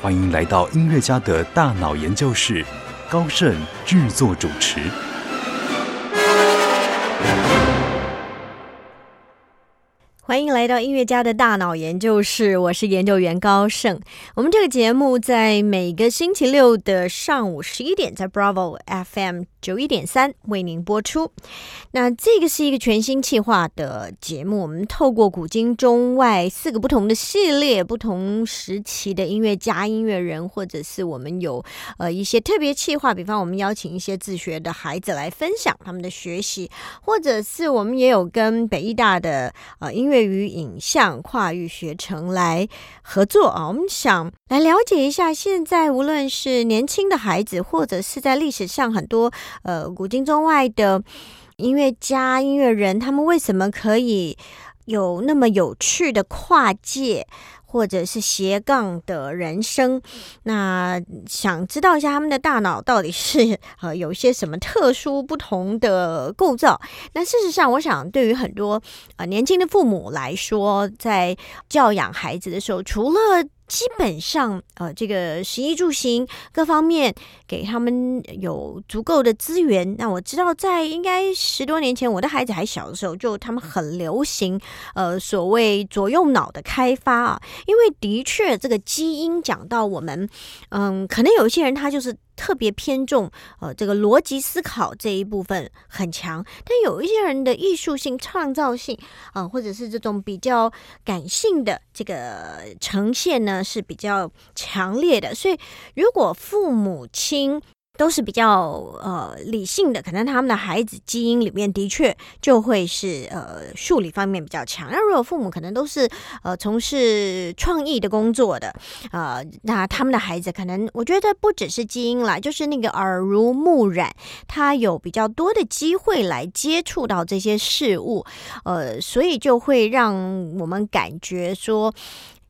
欢迎来到音乐家的大脑研究室，高盛制作主持。欢迎来到音乐家的大脑研究室，我是研究员高盛。我们这个节目在每个星期六的上午十一点，在 Bravo FM 九一点三为您播出。那这个是一个全新企划的节目，我们透过古今中外四个不同的系列、不同时期的音乐家、音乐人，或者是我们有呃一些特别企划，比方我们邀请一些自学的孩子来分享他们的学习，或者是我们也有跟北艺大的呃音乐。与影像跨域学程来合作啊，我们想来了解一下，现在无论是年轻的孩子，或者是在历史上很多呃古今中外的音乐家、音乐人，他们为什么可以有那么有趣的跨界？或者是斜杠的人生，那想知道一下他们的大脑到底是 呃有些什么特殊不同的构造？那事实上，我想对于很多呃年轻的父母来说，在教养孩子的时候，除了基本上，呃，这个食衣住行各方面给他们有足够的资源。那我知道，在应该十多年前，我的孩子还小的时候，就他们很流行，呃，所谓左右脑的开发啊。因为的确，这个基因讲到我们，嗯，可能有一些人他就是。特别偏重呃这个逻辑思考这一部分很强，但有一些人的艺术性、创造性啊，或者是这种比较感性的这个呈现呢是比较强烈的，所以如果父母亲。都是比较呃理性的，可能他们的孩子基因里面的确就会是呃数理方面比较强。那如果父母可能都是呃从事创意的工作的，呃，那他们的孩子可能我觉得不只是基因啦，就是那个耳濡目染，他有比较多的机会来接触到这些事物，呃，所以就会让我们感觉说。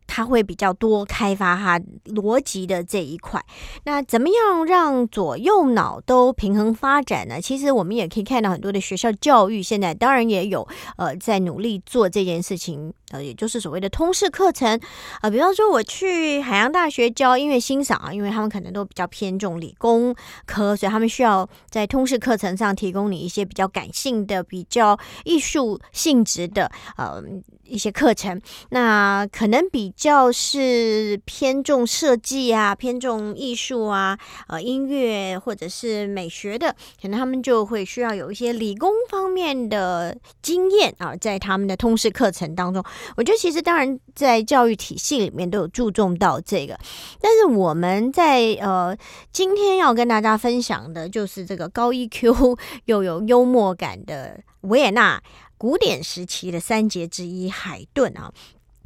他会比较多开发他逻辑的这一块。那怎么样让左右脑都平衡发展呢？其实我们也可以看到很多的学校教育现在当然也有呃在努力做这件事情，呃，也就是所谓的通识课程啊。比方说我去海洋大学教音乐欣赏啊，因为他们可能都比较偏重理工科，所以他们需要在通识课程上提供你一些比较感性的、比较艺术性质的呃一些课程。那可能比较是偏重设计啊，偏重艺术啊，呃，音乐或者是美学的，可能他们就会需要有一些理工方面的经验啊，在他们的通识课程当中，我觉得其实当然在教育体系里面都有注重到这个，但是我们在呃今天要跟大家分享的就是这个高 EQ 又有幽默感的维也纳。古典时期的三杰之一海顿啊。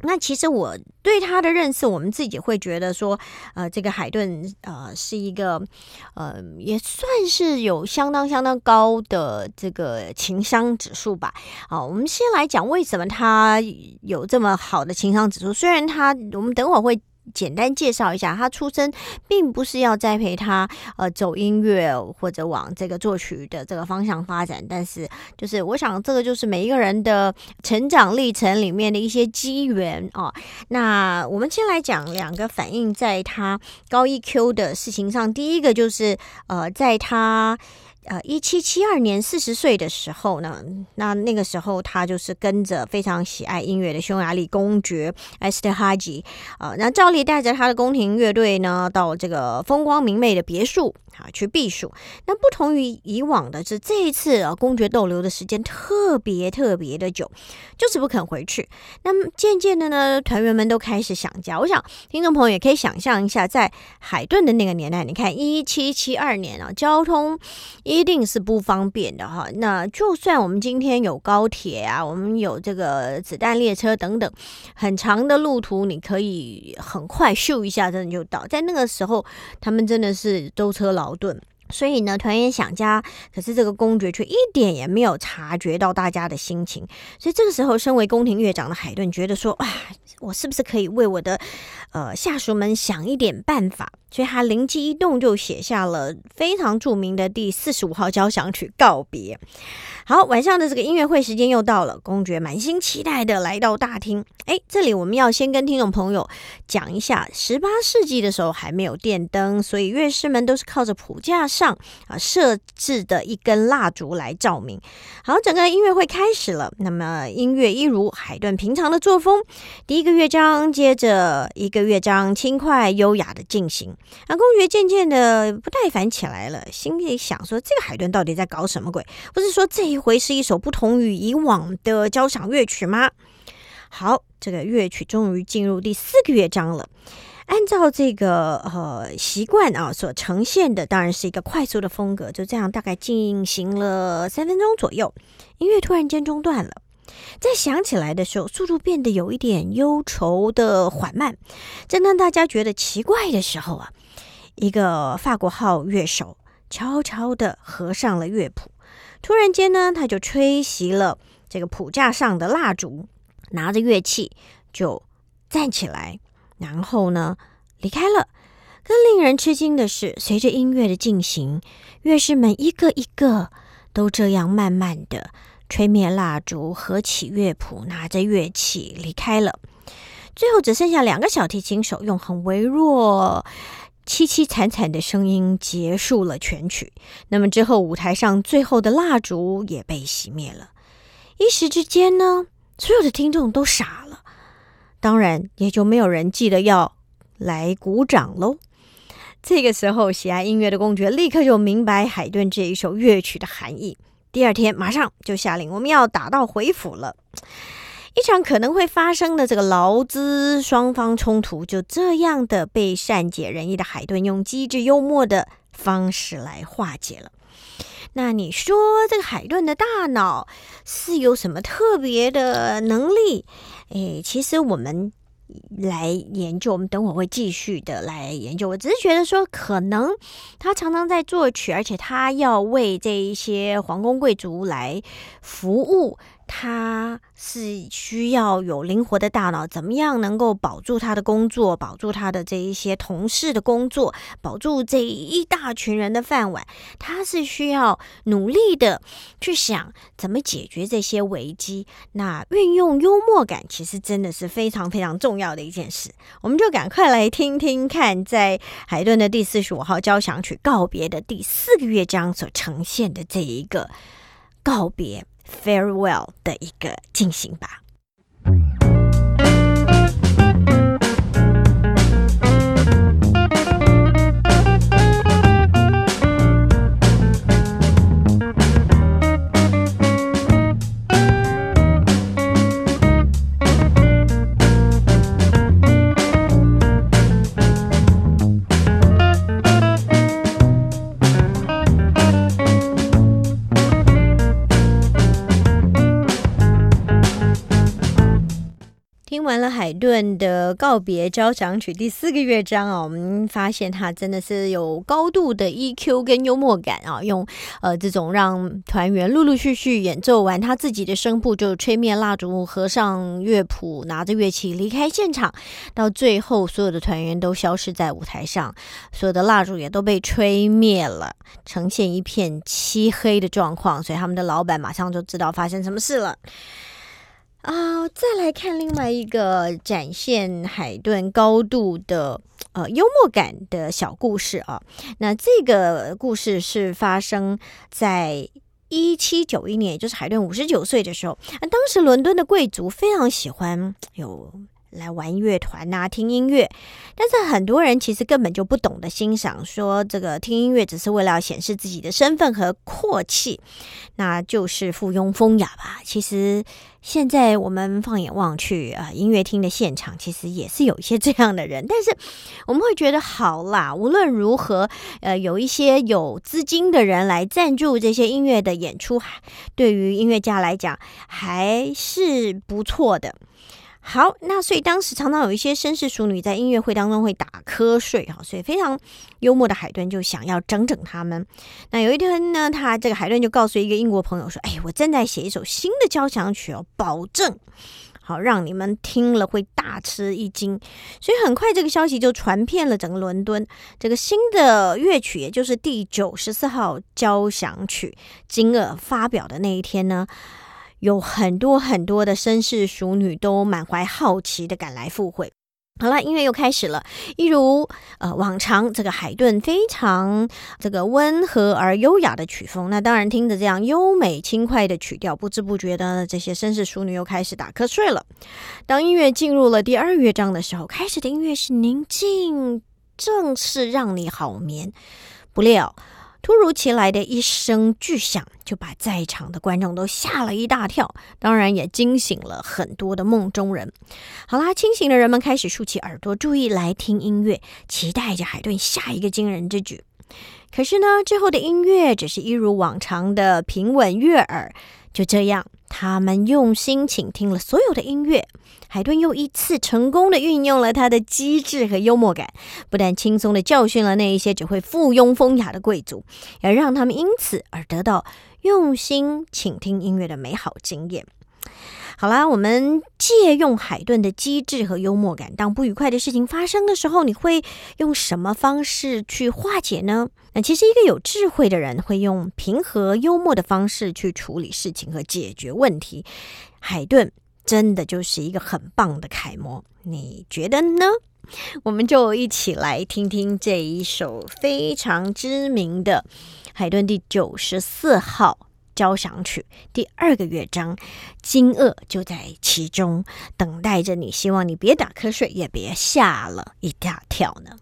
那其实我对他的认识，我们自己会觉得说，呃，这个海顿呃是一个呃也算是有相当相当高的这个情商指数吧。好，我们先来讲为什么他有这么好的情商指数。虽然他，我们等会儿会。简单介绍一下，他出生并不是要栽培他呃走音乐或者往这个作曲的这个方向发展，但是就是我想这个就是每一个人的成长历程里面的一些机缘啊。那我们先来讲两个反映在他高 EQ 的事情上，第一个就是呃在他。呃，一七七二年四十岁的时候呢，那那个时候他就是跟着非常喜爱音乐的匈牙利公爵埃斯特哈吉呃，那照例带着他的宫廷乐队呢，到这个风光明媚的别墅。啊，去避暑。那不同于以往的是，这一次啊，公爵逗留的时间特别特别的久，就是不肯回去。那么渐渐的呢，团员们都开始想家。我想听众朋友也可以想象一下，在海顿的那个年代，你看一七七二年啊，交通一定是不方便的哈。那就算我们今天有高铁啊，我们有这个子弹列车等等，很长的路途，你可以很快咻一下，真的就到。在那个时候，他们真的是舟车劳矛盾。所以呢，团员想家，可是这个公爵却一点也没有察觉到大家的心情。所以这个时候，身为宫廷乐长的海顿觉得说：“哇，我是不是可以为我的呃下属们想一点办法？”所以他灵机一动，就写下了非常著名的第四十五号交响曲《告别》。好，晚上的这个音乐会时间又到了，公爵满心期待的来到大厅。哎，这里我们要先跟听众朋友讲一下，十八世纪的时候还没有电灯，所以乐师们都是靠着谱架上啊设置的一根蜡烛来照明。好，整个音乐会开始了。那么音乐一如海顿平常的作风，第一个乐章接着一个乐章，轻快优雅的进行。那公爵渐渐的不耐烦起来了，心里想说：这个海顿到底在搞什么鬼？不是说这一回是一首不同于以往的交响乐曲吗？好，这个乐曲终于进入第四个乐章了。按照这个呃习惯啊，所呈现的当然是一个快速的风格。就这样，大概进行了三分钟左右，音乐突然间中断了。在响起来的时候，速度变得有一点忧愁的缓慢。正当大家觉得奇怪的时候啊，一个法国号乐手悄悄的合上了乐谱。突然间呢，他就吹熄了这个谱架上的蜡烛。拿着乐器就站起来，然后呢离开了。更令人吃惊的是，随着音乐的进行，乐师们一个一个都这样慢慢的吹灭蜡烛，合起乐谱，拿着乐器离开了。最后只剩下两个小提琴手用很微弱、凄凄惨惨的声音结束了全曲。那么之后，舞台上最后的蜡烛也被熄灭了。一时之间呢？所有的听众都傻，当然也就没有人记得要来鼓掌喽。这个时候，喜爱音乐的公爵立刻就明白海顿这一首乐曲的含义。第二天，马上就下令我们要打道回府了。一场可能会发生的这个劳资双方冲突，就这样的被善解人意的海顿用机智幽默的方式来化解了。那你说这个海顿的大脑是有什么特别的能力？诶，其实我们来研究，我们等会会继续的来研究。我只是觉得说，可能他常常在作曲，而且他要为这一些皇宫贵族来服务。他是需要有灵活的大脑，怎么样能够保住他的工作，保住他的这一些同事的工作，保住这一大群人的饭碗？他是需要努力的去想怎么解决这些危机。那运用幽默感，其实真的是非常非常重要的一件事。我们就赶快来听听看，在海顿的第四十五号交响曲告别的第四个乐章所呈现的这一个告别。Farewell 的一个进行吧。顿的告别交响曲第四个乐章啊，我们发现他真的是有高度的 EQ 跟幽默感啊，用呃这种让团员陆陆续续演奏完他自己的声部，就吹灭蜡烛，合上乐谱，拿着乐器离开现场，到最后所有的团员都消失在舞台上，所有的蜡烛也都被吹灭了，呈现一片漆黑的状况，所以他们的老板马上就知道发生什么事了。啊，再来看另外一个展现海顿高度的呃幽默感的小故事啊。那这个故事是发生在一七九一年，也就是海顿五十九岁的时候。那当时伦敦的贵族非常喜欢有来玩乐团呐，听音乐。但是很多人其实根本就不懂得欣赏，说这个听音乐只是为了显示自己的身份和阔气，那就是附庸风雅吧。其实现在我们放眼望去啊，音乐厅的现场其实也是有一些这样的人，但是我们会觉得好啦。无论如何，呃，有一些有资金的人来赞助这些音乐的演出，对于音乐家来讲还是不错的。好，那所以当时常常有一些绅士淑女在音乐会当中会打瞌睡哈，所以非常幽默的海顿就想要整整他们。那有一天呢，他这个海顿就告诉一个英国朋友说：“哎，我正在写一首新的交响曲哦，保证好让你们听了会大吃一惊。”所以很快这个消息就传遍了整个伦敦。这个新的乐曲，也就是第九十四号交响曲，金额发表的那一天呢。有很多很多的绅士淑女都满怀好奇的赶来赴会。好了，音乐又开始了，一如呃往常，这个海顿非常这个温和而优雅的曲风。那当然，听着这样优美轻快的曲调，不知不觉的这些绅士淑女又开始打瞌睡了。当音乐进入了第二乐章的时候，开始的音乐是宁静，正是让你好眠。不料。突如其来的一声巨响，就把在场的观众都吓了一大跳，当然也惊醒了很多的梦中人。好啦，清醒的人们开始竖起耳朵，注意来听音乐，期待着海顿下一个惊人之举。可是呢，之后的音乐只是一如往常的平稳悦耳。就这样，他们用心倾听了所有的音乐。海顿又一次成功的运用了他的机智和幽默感，不但轻松的教训了那一些只会附庸风雅的贵族，也让他们因此而得到用心倾听音乐的美好经验。好啦，我们借用海顿的机智和幽默感，当不愉快的事情发生的时候，你会用什么方式去化解呢？那其实一个有智慧的人会用平和幽默的方式去处理事情和解决问题。海顿真的就是一个很棒的楷模，你觉得呢？我们就一起来听听这一首非常知名的海顿第九十四号。交响曲第二个乐章，惊愕就在其中，等待着你。希望你别打瞌睡，也别吓了一大跳呢。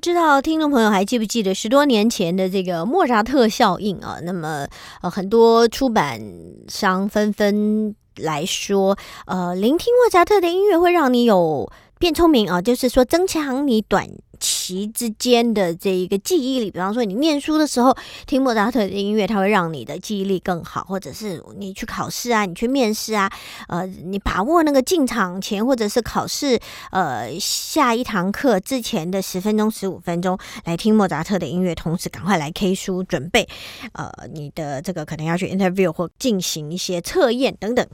知道听众朋友还记不记得十多年前的这个莫扎特效应啊？那么呃，很多出版商纷纷来说，呃，聆听莫扎特的音乐会让你有变聪明啊，就是说增强你短期。期之间的这一个记忆力，比方说你念书的时候听莫扎特的音乐，它会让你的记忆力更好；或者是你去考试啊，你去面试啊，呃，你把握那个进场前或者是考试呃下一堂课之前的十分钟、十五分钟来听莫扎特的音乐，同时赶快来 K 书准备，呃，你的这个可能要去 interview 或进行一些测验等等。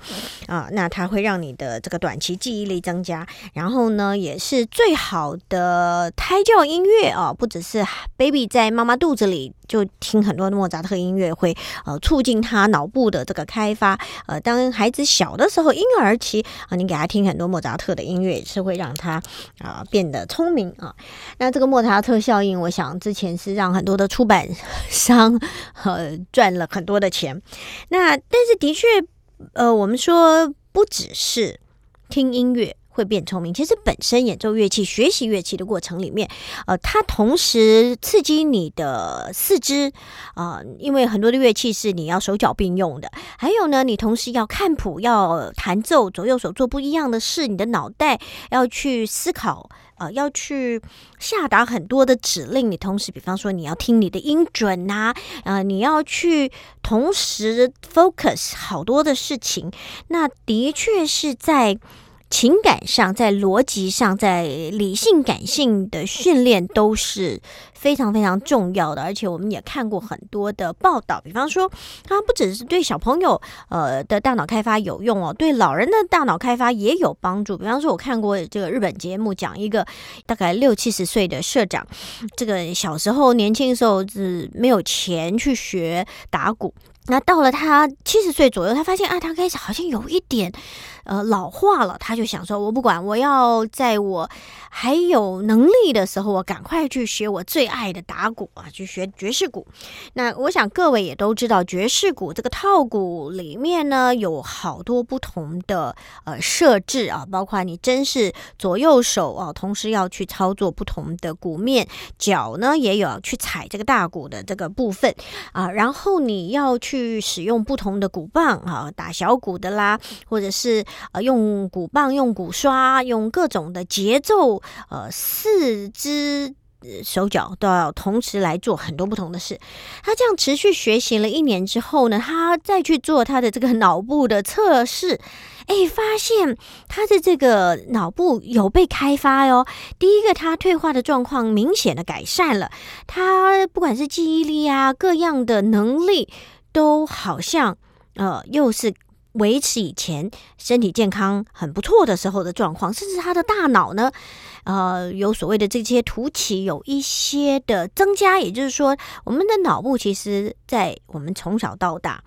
啊，那它会让你的这个短期记忆力增加，然后呢，也是最好的胎教音乐啊，不只是 baby 在妈妈肚子里就听很多莫扎特音乐，会呃促进他脑部的这个开发。呃，当孩子小的时候，婴儿期啊，你给他听很多莫扎特的音乐，也是会让他啊变得聪明啊。那这个莫扎特效应，我想之前是让很多的出版商呃赚了很多的钱。那但是的确，呃，我们说不只是听音乐。会变聪明。其实本身演奏乐器、学习乐器的过程里面，呃，它同时刺激你的四肢啊，因为很多的乐器是你要手脚并用的。还有呢，你同时要看谱、要弹奏，左右手做不一样的事，你的脑袋要去思考，呃，要去下达很多的指令。你同时，比方说你要听你的音准呐，呃，你要去同时 focus 好多的事情。那的确是在。情感上、在逻辑上、在理性感性的训练都是非常非常重要的。而且我们也看过很多的报道，比方说，它不只是对小朋友呃的大脑开发有用哦，对老人的大脑开发也有帮助。比方说，我看过这个日本节目，讲一个大概六七十岁的社长，这个小时候年轻的时候是没有钱去学打鼓。那到了他七十岁左右，他发现啊，他开始好像有一点。呃，老化了，他就想说：“我不管，我要在我还有能力的时候，我赶快去学我最爱的打鼓啊，去学爵士鼓。”那我想各位也都知道，爵士鼓这个套鼓里面呢，有好多不同的呃设置啊，包括你真是左右手啊，同时要去操作不同的鼓面，脚呢也有去踩这个大鼓的这个部分啊，然后你要去使用不同的鼓棒啊，打小鼓的啦，或者是。呃，用鼓棒、用鼓刷、用各种的节奏，呃，四肢手脚都要同时来做很多不同的事。他这样持续学习了一年之后呢，他再去做他的这个脑部的测试，哎，发现他的这个脑部有被开发哟。第一个，他退化的状况明显的改善了，他不管是记忆力啊，各样的能力都好像呃，又是。维持以前身体健康很不错的时候的状况，甚至他的大脑呢？呃，有所谓的这些凸起有一些的增加，也就是说，我们的脑部其实，在我们从小到大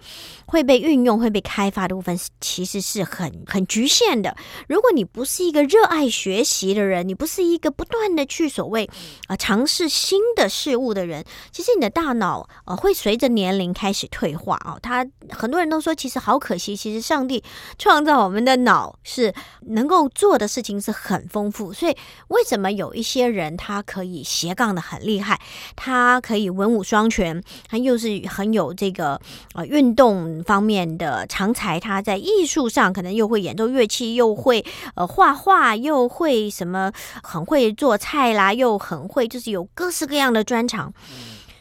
会被运用、会被开发的部分，其实是很很局限的。如果你不是一个热爱学习的人，你不是一个不断的去所谓啊尝试新的事物的人，其实你的大脑呃会随着年龄开始退化啊。他很多人都说，其实好可惜，其实上帝创造我们的脑是能够做的事情是很丰富，所以。为什么有一些人他可以斜杠的很厉害，他可以文武双全，他又是很有这个呃运动方面的常才，他在艺术上可能又会演奏乐器，又会呃画画，又会什么很会做菜啦，又很会就是有各式各样的专长，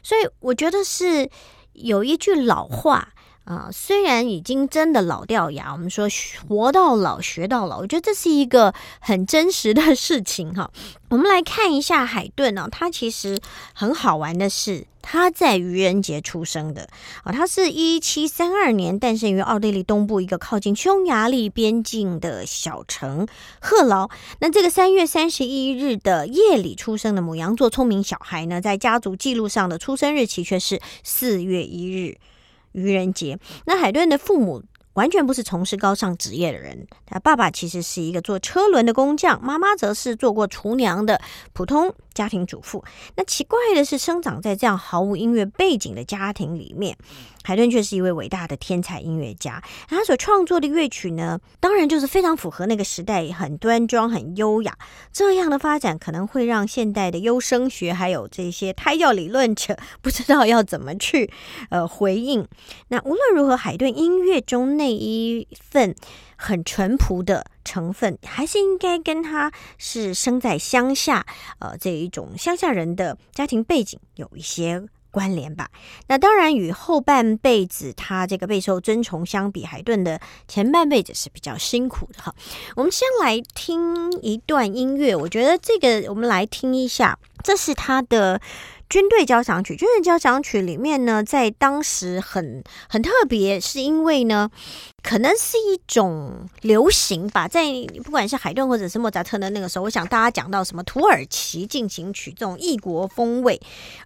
所以我觉得是有一句老话。啊，虽然已经真的老掉牙，我们说活到老学到老，我觉得这是一个很真实的事情哈。我们来看一下海顿呢，他其实很好玩的是，他在愚人节出生的啊，他是一七三二年诞生于奥地利东部一个靠近匈牙利边境的小城赫劳。那这个三月三十一日的夜里出生的母羊座聪明小孩呢，在家族记录上的出生日期却是四月一日。愚人节，那海顿的父母完全不是从事高尚职业的人。他爸爸其实是一个做车轮的工匠，妈妈则是做过厨娘的普通家庭主妇。那奇怪的是，生长在这样毫无音乐背景的家庭里面。海顿却是一位伟大的天才音乐家，他所创作的乐曲呢，当然就是非常符合那个时代，很端庄、很优雅。这样的发展可能会让现代的优声学还有这些胎教理论者不知道要怎么去呃回应。那无论如何，海顿音乐中那一份很淳朴的成分，还是应该跟他是生在乡下呃这一种乡下人的家庭背景有一些。关联吧，那当然与后半辈子他这个备受尊崇相比，海顿的前半辈子是比较辛苦的哈。我们先来听一段音乐，我觉得这个我们来听一下，这是他的军队交响曲。军队交响曲里面呢，在当时很很特别，是因为呢。可能是一种流行吧，在不管是海顿或者是莫扎特的那个时候，我想大家讲到什么土耳其进行曲这种异国风味，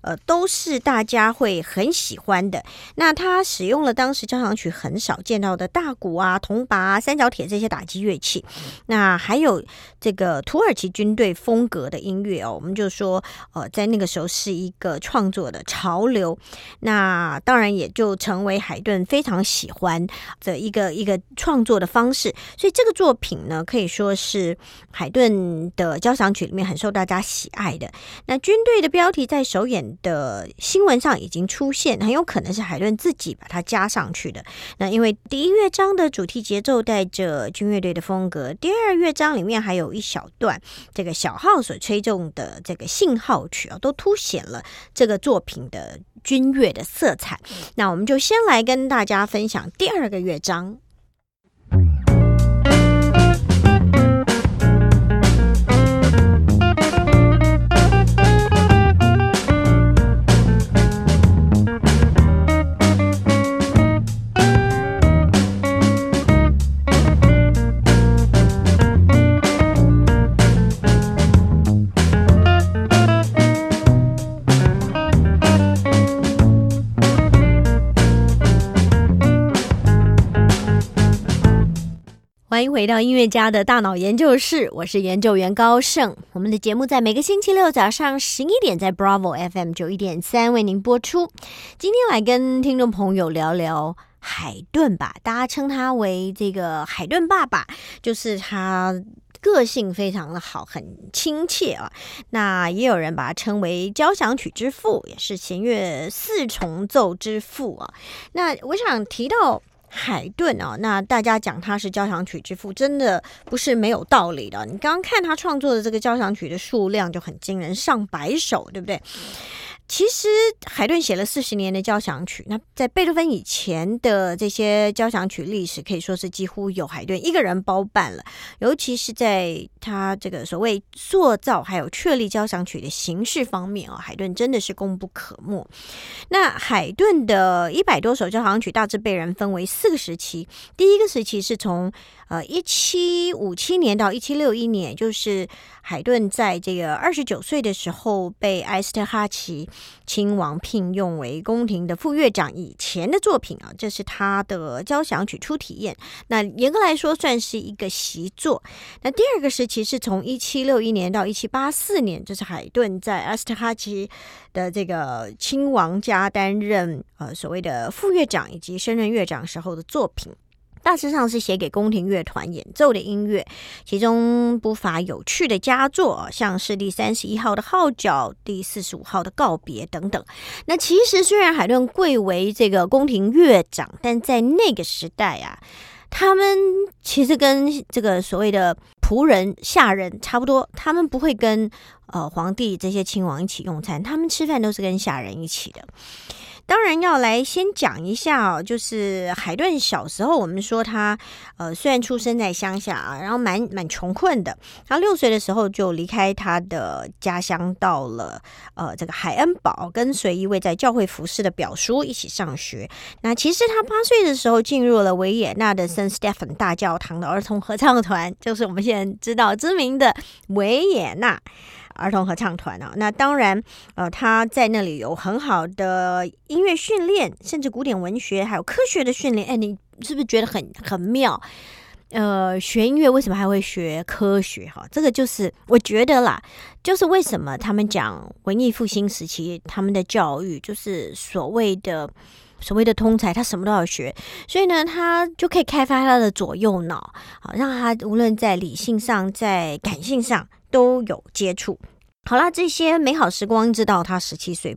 呃，都是大家会很喜欢的。那他使用了当时交响曲很少见到的大鼓啊、铜钹、三角铁这些打击乐器，那还有这个土耳其军队风格的音乐哦，我们就说，呃，在那个时候是一个创作的潮流。那当然也就成为海顿非常喜欢的一个。的一个创作的方式，所以这个作品呢，可以说是海顿的交响曲里面很受大家喜爱的。那军队的标题在首演的新闻上已经出现，很有可能是海顿自己把它加上去的。那因为第一乐章的主题节奏带着军乐队的风格，第二乐章里面还有一小段这个小号所吹动的这个信号曲啊，都凸显了这个作品的。军乐的色彩，那我们就先来跟大家分享第二个乐章。欢迎回到音乐家的大脑研究室，我是研究员高盛。我们的节目在每个星期六早上十一点在 Bravo FM 九一点三为您播出。今天来跟听众朋友聊聊海顿吧，大家称他为这个海顿爸爸，就是他个性非常的好，很亲切啊。那也有人把他称为交响曲之父，也是弦乐四重奏之父啊。那我想提到。海顿啊，那大家讲他是交响曲之父，真的不是没有道理的。你刚刚看他创作的这个交响曲的数量就很惊人，上百首，对不对？其实海顿写了四十年的交响曲，那在贝多芬以前的这些交响曲历史可以说是几乎有海顿一个人包办了。尤其是在他这个所谓塑造还有确立交响曲的形式方面啊，海顿真的是功不可没。那海顿的一百多首交响曲大致被人分为四个时期，第一个时期是从呃一七五七年到一七六一年，就是海顿在这个二十九岁的时候被埃斯特哈奇。亲王聘用为宫廷的副乐长以前的作品啊，这是他的交响曲初体验。那严格来说算是一个习作。那第二个时期是从一七六一年到一七八四年，这是海顿在阿斯特哈奇的这个亲王家担任呃所谓的副乐长以及升任乐长时候的作品。大致上是写给宫廷乐团演奏的音乐，其中不乏有趣的佳作，像是第三十一号的号角、第四十五号的告别等等。那其实虽然海顿贵为这个宫廷乐长，但在那个时代啊，他们其实跟这个所谓的仆人、下人差不多，他们不会跟呃皇帝这些亲王一起用餐，他们吃饭都是跟下人一起的。当然要来先讲一下哦，就是海顿小时候，我们说他呃虽然出生在乡下啊，然后蛮蛮穷困的。他六岁的时候就离开他的家乡，到了呃这个海恩堡，跟随一位在教会服侍的表叔一起上学。那其实他八岁的时候进入了维也纳的圣斯蒂芬大教堂的儿童合唱团，就是我们现在知道知名的维也纳。儿童合唱团啊，那当然，呃，他在那里有很好的音乐训练，甚至古典文学还有科学的训练。哎，你是不是觉得很很妙？呃，学音乐为什么还会学科学？哈，这个就是我觉得啦，就是为什么他们讲文艺复兴时期他们的教育就是所谓的所谓的通才，他什么都要学，所以呢，他就可以开发他的左右脑，好让他无论在理性上，在感性上。都有接触。好啦，这些美好时光，直到他十七岁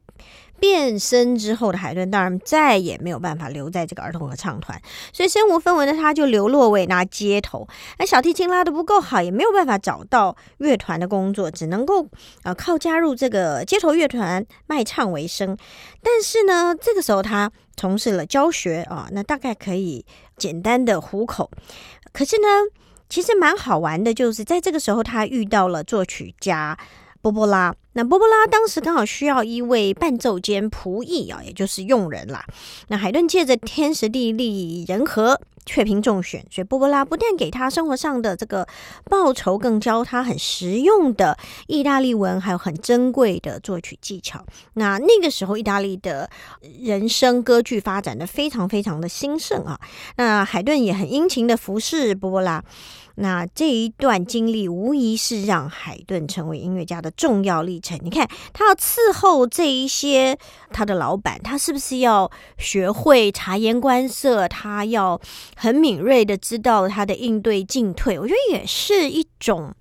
变身之后的海顿，当然再也没有办法留在这个儿童合唱团，所以身无分文的他就流落维也纳街头。那小提琴拉的不够好，也没有办法找到乐团的工作，只能够呃靠加入这个街头乐团卖唱为生。但是呢，这个时候他从事了教学啊，那大概可以简单的糊口。可是呢？其实蛮好玩的，就是在这个时候，他遇到了作曲家波波拉。那波波拉当时刚好需要一位伴奏兼仆役啊，也就是佣人啦。那海顿借着天时地利人和。却凭中选，所以波波拉不但给他生活上的这个报酬，更教他很实用的意大利文，还有很珍贵的作曲技巧。那那个时候，意大利的人声歌剧发展的非常非常的兴盛啊。那海顿也很殷勤的服侍波波拉。那这一段经历无疑是让海顿成为音乐家的重要历程。你看，他要伺候这一些他的老板，他是不是要学会察言观色？他要很敏锐的知道他的应对进退。我觉得也是一种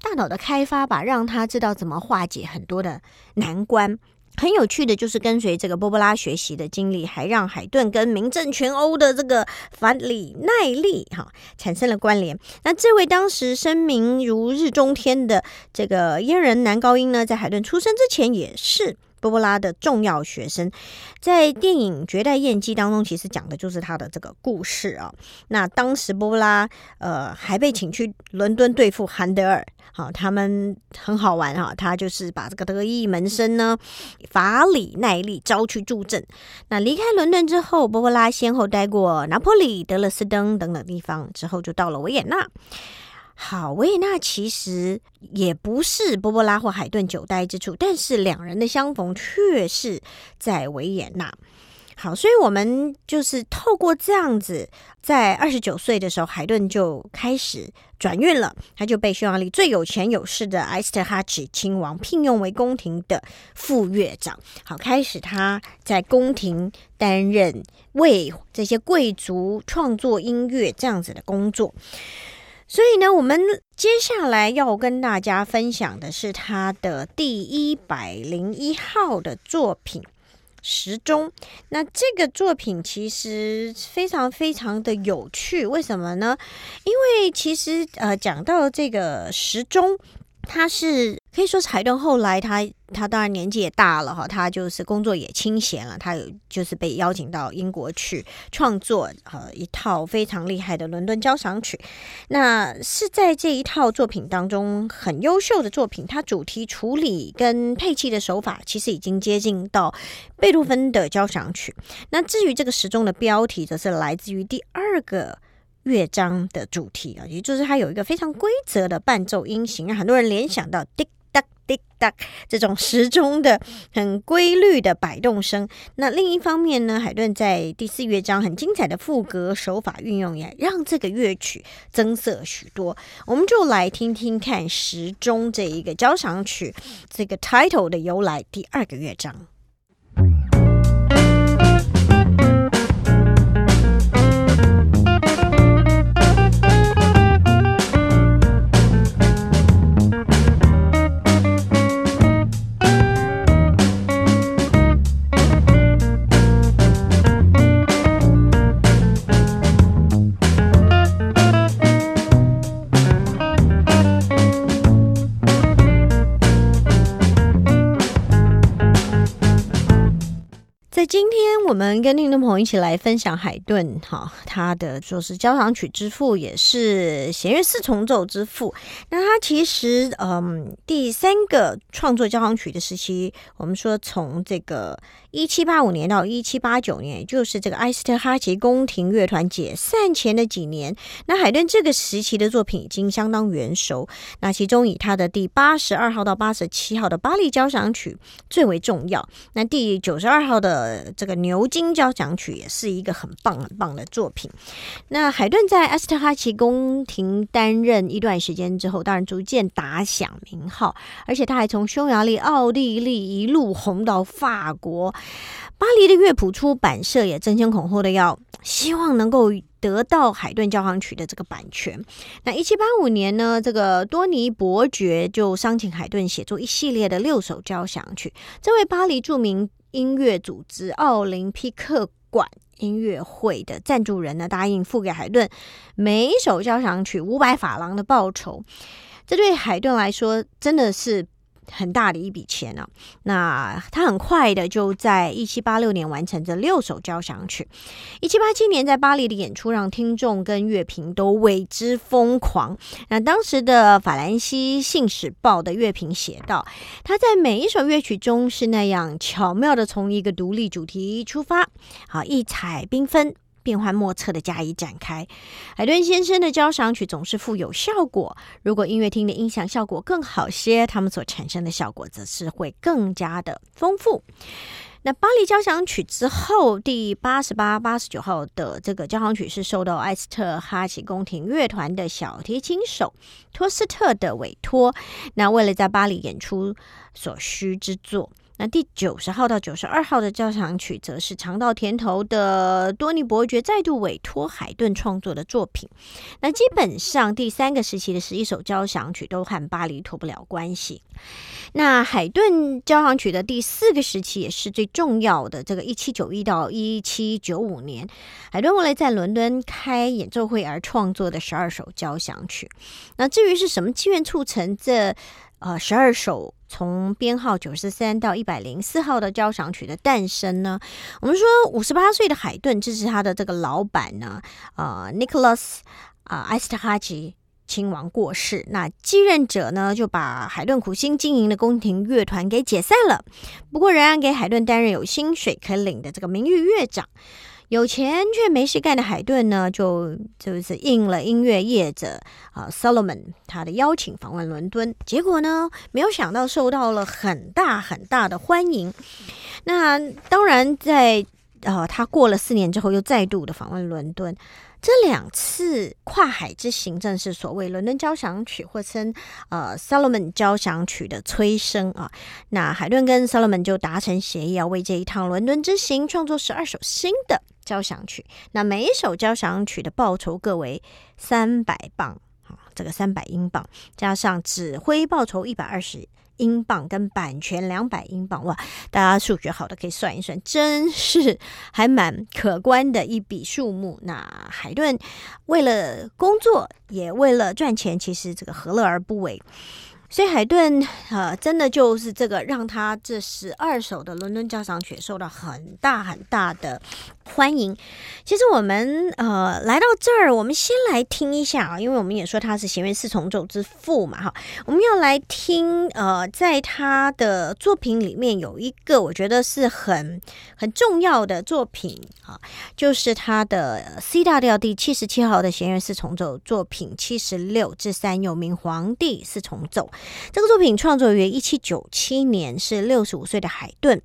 大脑的开发吧，让他知道怎么化解很多的难关。很有趣的就是跟随这个波波拉学习的经历，还让海顿跟名震全欧的这个凡里奈利哈产生了关联。那这位当时声名如日中天的这个阉人男高音呢，在海顿出生之前也是波波拉的重要学生。在电影《绝代艳姬》当中，其实讲的就是他的这个故事啊。那当时波波拉呃还被请去伦敦对付韩德尔。好，他们很好玩哈，他就是把这个得意门生呢，法里奈利招去助阵。那离开伦敦之后，波波拉先后待过拿破里、德勒斯登等等地方，之后就到了维也纳。好，维也纳其实也不是波波拉或海顿久待之处，但是两人的相逢却是在维也纳。好，所以我们就是透过这样子，在二十九岁的时候，海顿就开始转运了，他就被匈牙利最有钱有势的埃斯特哈奇亲王聘用为宫廷的副乐长。好，开始他在宫廷担任为这些贵族创作音乐这样子的工作。所以呢，我们接下来要跟大家分享的是他的第一百零一号的作品。时钟，那这个作品其实非常非常的有趣，为什么呢？因为其实呃，讲到这个时钟，他是。可以说是海顿后来他他当然年纪也大了哈，他就是工作也清闲了，他有就是被邀请到英国去创作呃一套非常厉害的伦敦交响曲。那是在这一套作品当中很优秀的作品，它主题处理跟配器的手法其实已经接近到贝多芬的交响曲。那至于这个时钟的标题，则是来自于第二个。乐章的主题啊，也就是它有一个非常规则的伴奏音型，让很多人联想到滴答滴答这种时钟的很规律的摆动声。那另一方面呢，海顿在第四乐章很精彩的副歌手法运用，也让这个乐曲增色许多。我们就来听听看时钟这一个交响曲这个 title 的由来，第二个乐章。今天我们跟听众朋友一起来分享海顿哈，他的就是交响曲之父，也是弦乐四重奏之父。那他其实嗯，第三个创作交响曲的时期，我们说从这个一七八五年到一七八九年，也就是这个埃斯特哈奇宫廷乐团解散前的几年。那海顿这个时期的作品已经相当圆熟。那其中以他的第八十二号到八十七号的巴黎交响曲最为重要。那第九十二号的。这个牛津交响曲也是一个很棒很棒的作品。那海顿在埃斯特哈奇宫廷担任一段时间之后，当然逐渐打响名号，而且他还从匈牙利、奥地利一路红到法国。巴黎的乐谱出版社也争先恐后的要希望能够得到海顿交响曲的这个版权。那一七八五年呢，这个多尼伯爵就商请海顿写作一系列的六首交响曲。这位巴黎著名。音乐组织奥林匹克馆音乐会的赞助人呢，答应付给海顿每一首交响曲五百法郎的报酬。这对海顿来说，真的是。很大的一笔钱呢，那他很快的就在一七八六年完成这六首交响曲。一七八七年在巴黎的演出让听众跟乐评都为之疯狂。那当时的法兰西信使报的乐评写道：“他在每一首乐曲中是那样巧妙的从一个独立主题出发，好异彩缤纷。”变幻莫测的加以展开，海顿先生的交响曲总是富有效果。如果音乐厅的音响效果更好些，他们所产生的效果则是会更加的丰富。那巴黎交响曲之后，第八十八、八十九号的这个交响曲是受到埃斯特哈奇宫廷乐团的小提琴手托斯特的委托，那为了在巴黎演出所需之作。那第九十号到九十二号的交响曲，则是尝到甜头的多尼伯爵再度委托海顿创作的作品。那基本上第三个时期的十一首交响曲都和巴黎脱不了关系。那海顿交响曲的第四个时期也是最重要的，这个一七九一到一七九五年，海顿为了在伦敦开演奏会而创作的十二首交响曲。那至于是什么机缘促成这？呃，十二首从编号九十三到一百零四号的交响曲的诞生呢？我们说五十八岁的海顿，这是他的这个老板呢，呃，Nicholas 啊，埃斯特哈奇亲王过世，那继任者呢就把海顿苦心经营的宫廷乐团给解散了。不过，仍然给海顿担任有薪水可领的这个名誉乐长。有钱却没事干的海顿呢，就就是应了音乐业者啊，Solomon 他的邀请访问伦敦，结果呢，没有想到受到了很大很大的欢迎。那当然，在呃，他过了四年之后又再度的访问伦敦。这两次跨海之行，正是所谓伦敦交响曲，或称呃 Solomon 交响曲的催生啊。那海顿跟 Solomon 就达成协议，要为这一趟伦敦之行创作十二首新的交响曲。那每一首交响曲的报酬各为三百磅啊，这个三百英镑加上指挥报酬一百二十。英镑跟版权两百英镑哇，大家数学好的可以算一算，真是还蛮可观的一笔数目。那海顿为了工作，也为了赚钱，其实这个何乐而不为？所以海顿呃，真的就是这个让他这十二首的伦敦交响曲受到很大很大的。欢迎，其实我们呃来到这儿，我们先来听一下啊，因为我们也说他是弦乐四重奏之父嘛，哈，我们要来听呃，在他的作品里面有一个我觉得是很很重要的作品啊，就是他的 C 大调第七十七号的弦乐四重奏作品七十六至三，又名皇帝四重奏。这个作品创作于一七九七年，是六十五岁的海顿。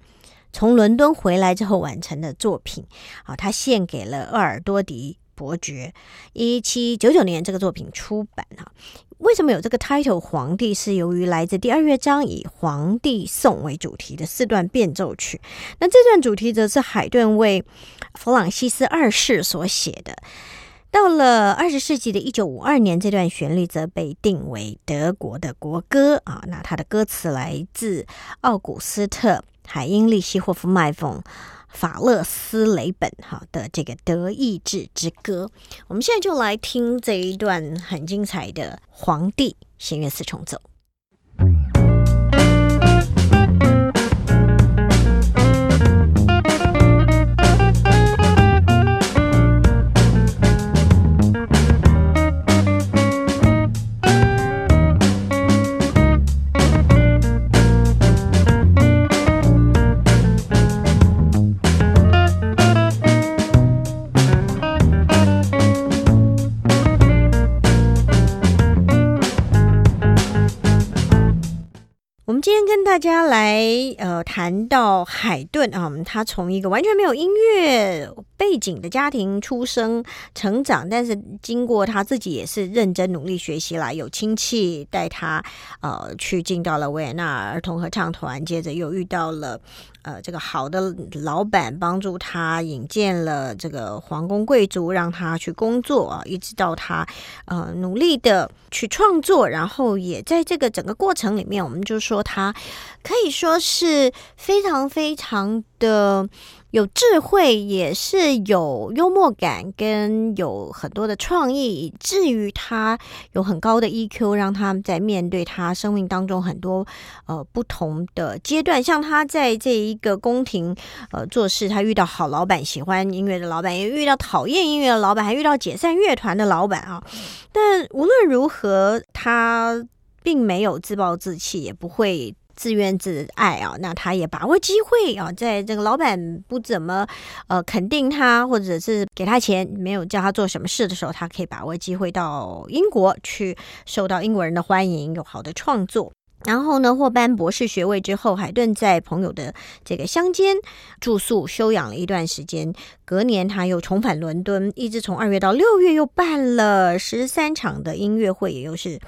从伦敦回来之后完成的作品，啊，他献给了鄂尔多迪伯爵。一七九九年这个作品出版，哈，为什么有这个 title？皇帝是由于来自第二乐章以皇帝颂为主题的四段变奏曲。那这段主题则是海顿为弗朗西斯二世所写的。到了二十世纪的一九五二年，这段旋律则被定为德国的国歌啊。那它的歌词来自奥古斯特。海因利希霍夫麦冯法勒斯雷本哈的这个德意志之歌，我们现在就来听这一段很精彩的皇帝弦乐四重奏。大家来呃谈到海顿啊，他从一个完全没有音乐背景的家庭出生成长，但是经过他自己也是认真努力学习啦，有亲戚带他呃去进到了维也纳儿童合唱团，接着又遇到了。呃，这个好的老板帮助他引荐了这个皇宫贵族，让他去工作啊，一直到他呃努力的去创作，然后也在这个整个过程里面，我们就说他可以说是非常非常的。有智慧，也是有幽默感，跟有很多的创意，以至于他有很高的 EQ，让他在面对他生命当中很多呃不同的阶段，像他在这一个宫廷呃做事，他遇到好老板，喜欢音乐的老板，也遇到讨厌音乐的老板，还遇到解散乐团的老板啊。但无论如何，他并没有自暴自弃，也不会。自怨自艾啊，那他也把握机会啊，在这个老板不怎么呃肯定他，或者是给他钱没有叫他做什么事的时候，他可以把握机会到英国去，受到英国人的欢迎，有好的创作。然后呢，获颁博士学位之后，海顿在朋友的这个乡间住宿休养了一段时间。隔年，他又重返伦敦，一直从二月到六月，又办了十三场的音乐会，也又是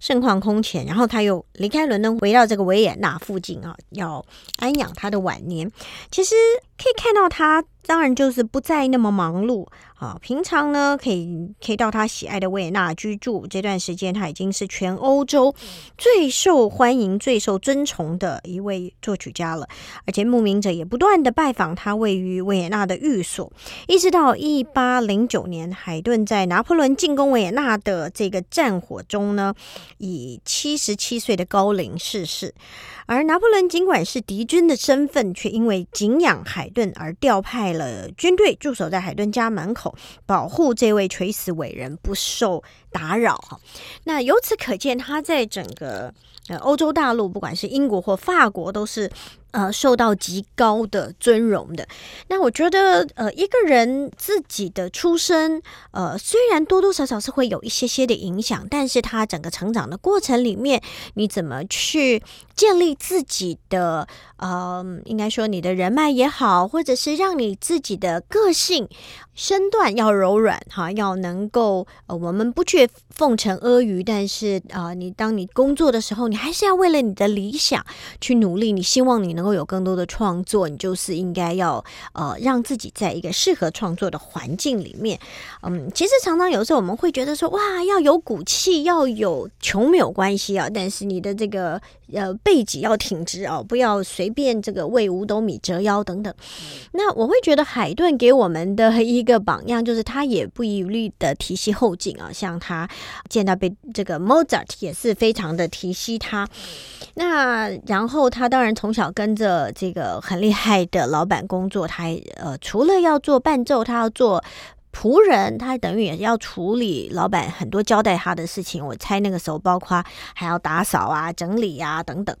盛况空前。然后他又离开伦敦，回到这个维也纳附近啊，要安养他的晚年。其实可以看到，他当然就是不再那么忙碌。啊，平常呢可以可以到他喜爱的维也纳居住。这段时间，他已经是全欧洲最受欢迎、最受尊崇的一位作曲家了。而且慕名者也不断的拜访他位于维也纳的寓所，一直到一八零九年，海顿在拿破仑进攻维也纳的这个战火中呢，以七十七岁的高龄逝世。而拿破仑尽管是敌军的身份，却因为敬仰海顿而调派了军队驻守在海顿家门口，保护这位垂死伟人不受打扰。那由此可见，他在整个呃欧洲大陆，不管是英国或法国，都是呃，受到极高的尊荣的。那我觉得，呃，一个人自己的出身，呃，虽然多多少少是会有一些些的影响，但是他整个成长的过程里面，你怎么去建立自己的，呃，应该说你的人脉也好，或者是让你自己的个性身段要柔软哈，要能够，呃，我们不去奉承阿谀，但是啊，你当你工作的时候，你还是要为了你的理想去努力，你希望你能够有更多的创作，你就是应该要呃让自己在一个适合创作的环境里面。嗯，其实常常有时候我们会觉得说，哇，要有骨气，要有穷没有关系啊，但是你的这个呃背脊要挺直哦，不要随便这个为五斗米折腰等等。那我会觉得海顿给我们的一个榜样，就是他也不遗余力的提携后进啊，像他见到被这个 Mozart 也是非常的提携他。那然后他当然从小跟跟着这个很厉害的老板工作，他呃除了要做伴奏，他要做仆人，他等于也要处理老板很多交代他的事情。我猜那个时候包括还要打扫啊、整理啊等等。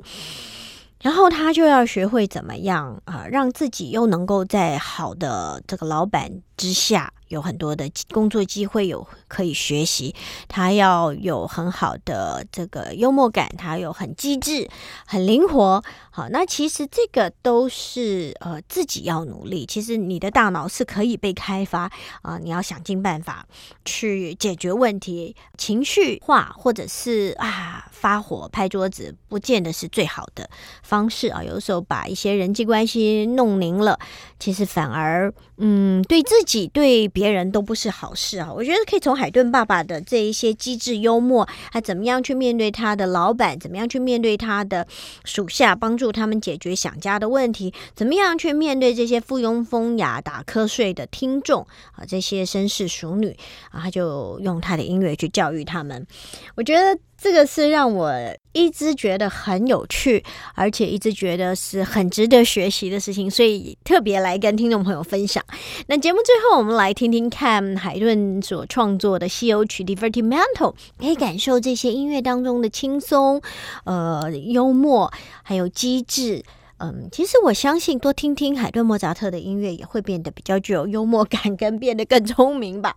然后他就要学会怎么样啊，让自己又能够在好的这个老板之下。有很多的工作机会，有可以学习。他要有很好的这个幽默感，他有很机智、很灵活。好，那其实这个都是呃自己要努力。其实你的大脑是可以被开发啊，你要想尽办法去解决问题。情绪化或者是啊发火、拍桌子，不见得是最好的方式啊。有时候把一些人际关系弄拧了，其实反而嗯对自己对。别人都不是好事啊！我觉得可以从海顿爸爸的这一些机智幽默，他怎么样去面对他的老板，怎么样去面对他的属下，帮助他们解决想家的问题，怎么样去面对这些附庸风雅、打瞌睡的听众啊，这些绅士淑女啊，他就用他的音乐去教育他们。我觉得。这个是让我一直觉得很有趣，而且一直觉得是很值得学习的事情，所以特别来跟听众朋友分享。那节目最后，我们来听听看海顿所创作的《西游曲》（Divertimento），可以感受这些音乐当中的轻松、呃幽默，还有机智。嗯，其实我相信多听听海顿、莫扎特的音乐，也会变得比较具有幽默感，跟变得更聪明吧。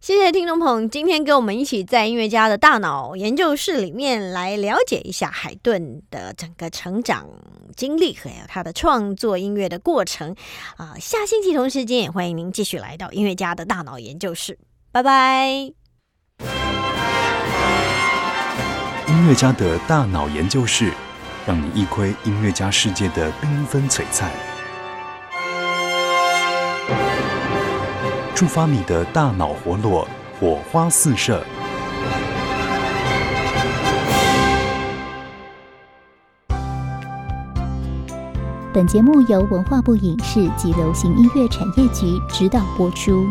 谢谢听众朋友，今天跟我们一起在音乐家的大脑研究室里面来了解一下海顿的整个成长经历，还有他的创作音乐的过程啊。下星期同时间也欢迎您继续来到音乐家的大脑研究室，拜拜。音乐家的大脑研究室，让你一窥音乐家世界的缤纷璀璨。触发你的大脑活络，火花四射。本节目由文化部影视及流行音乐产业局指导播出。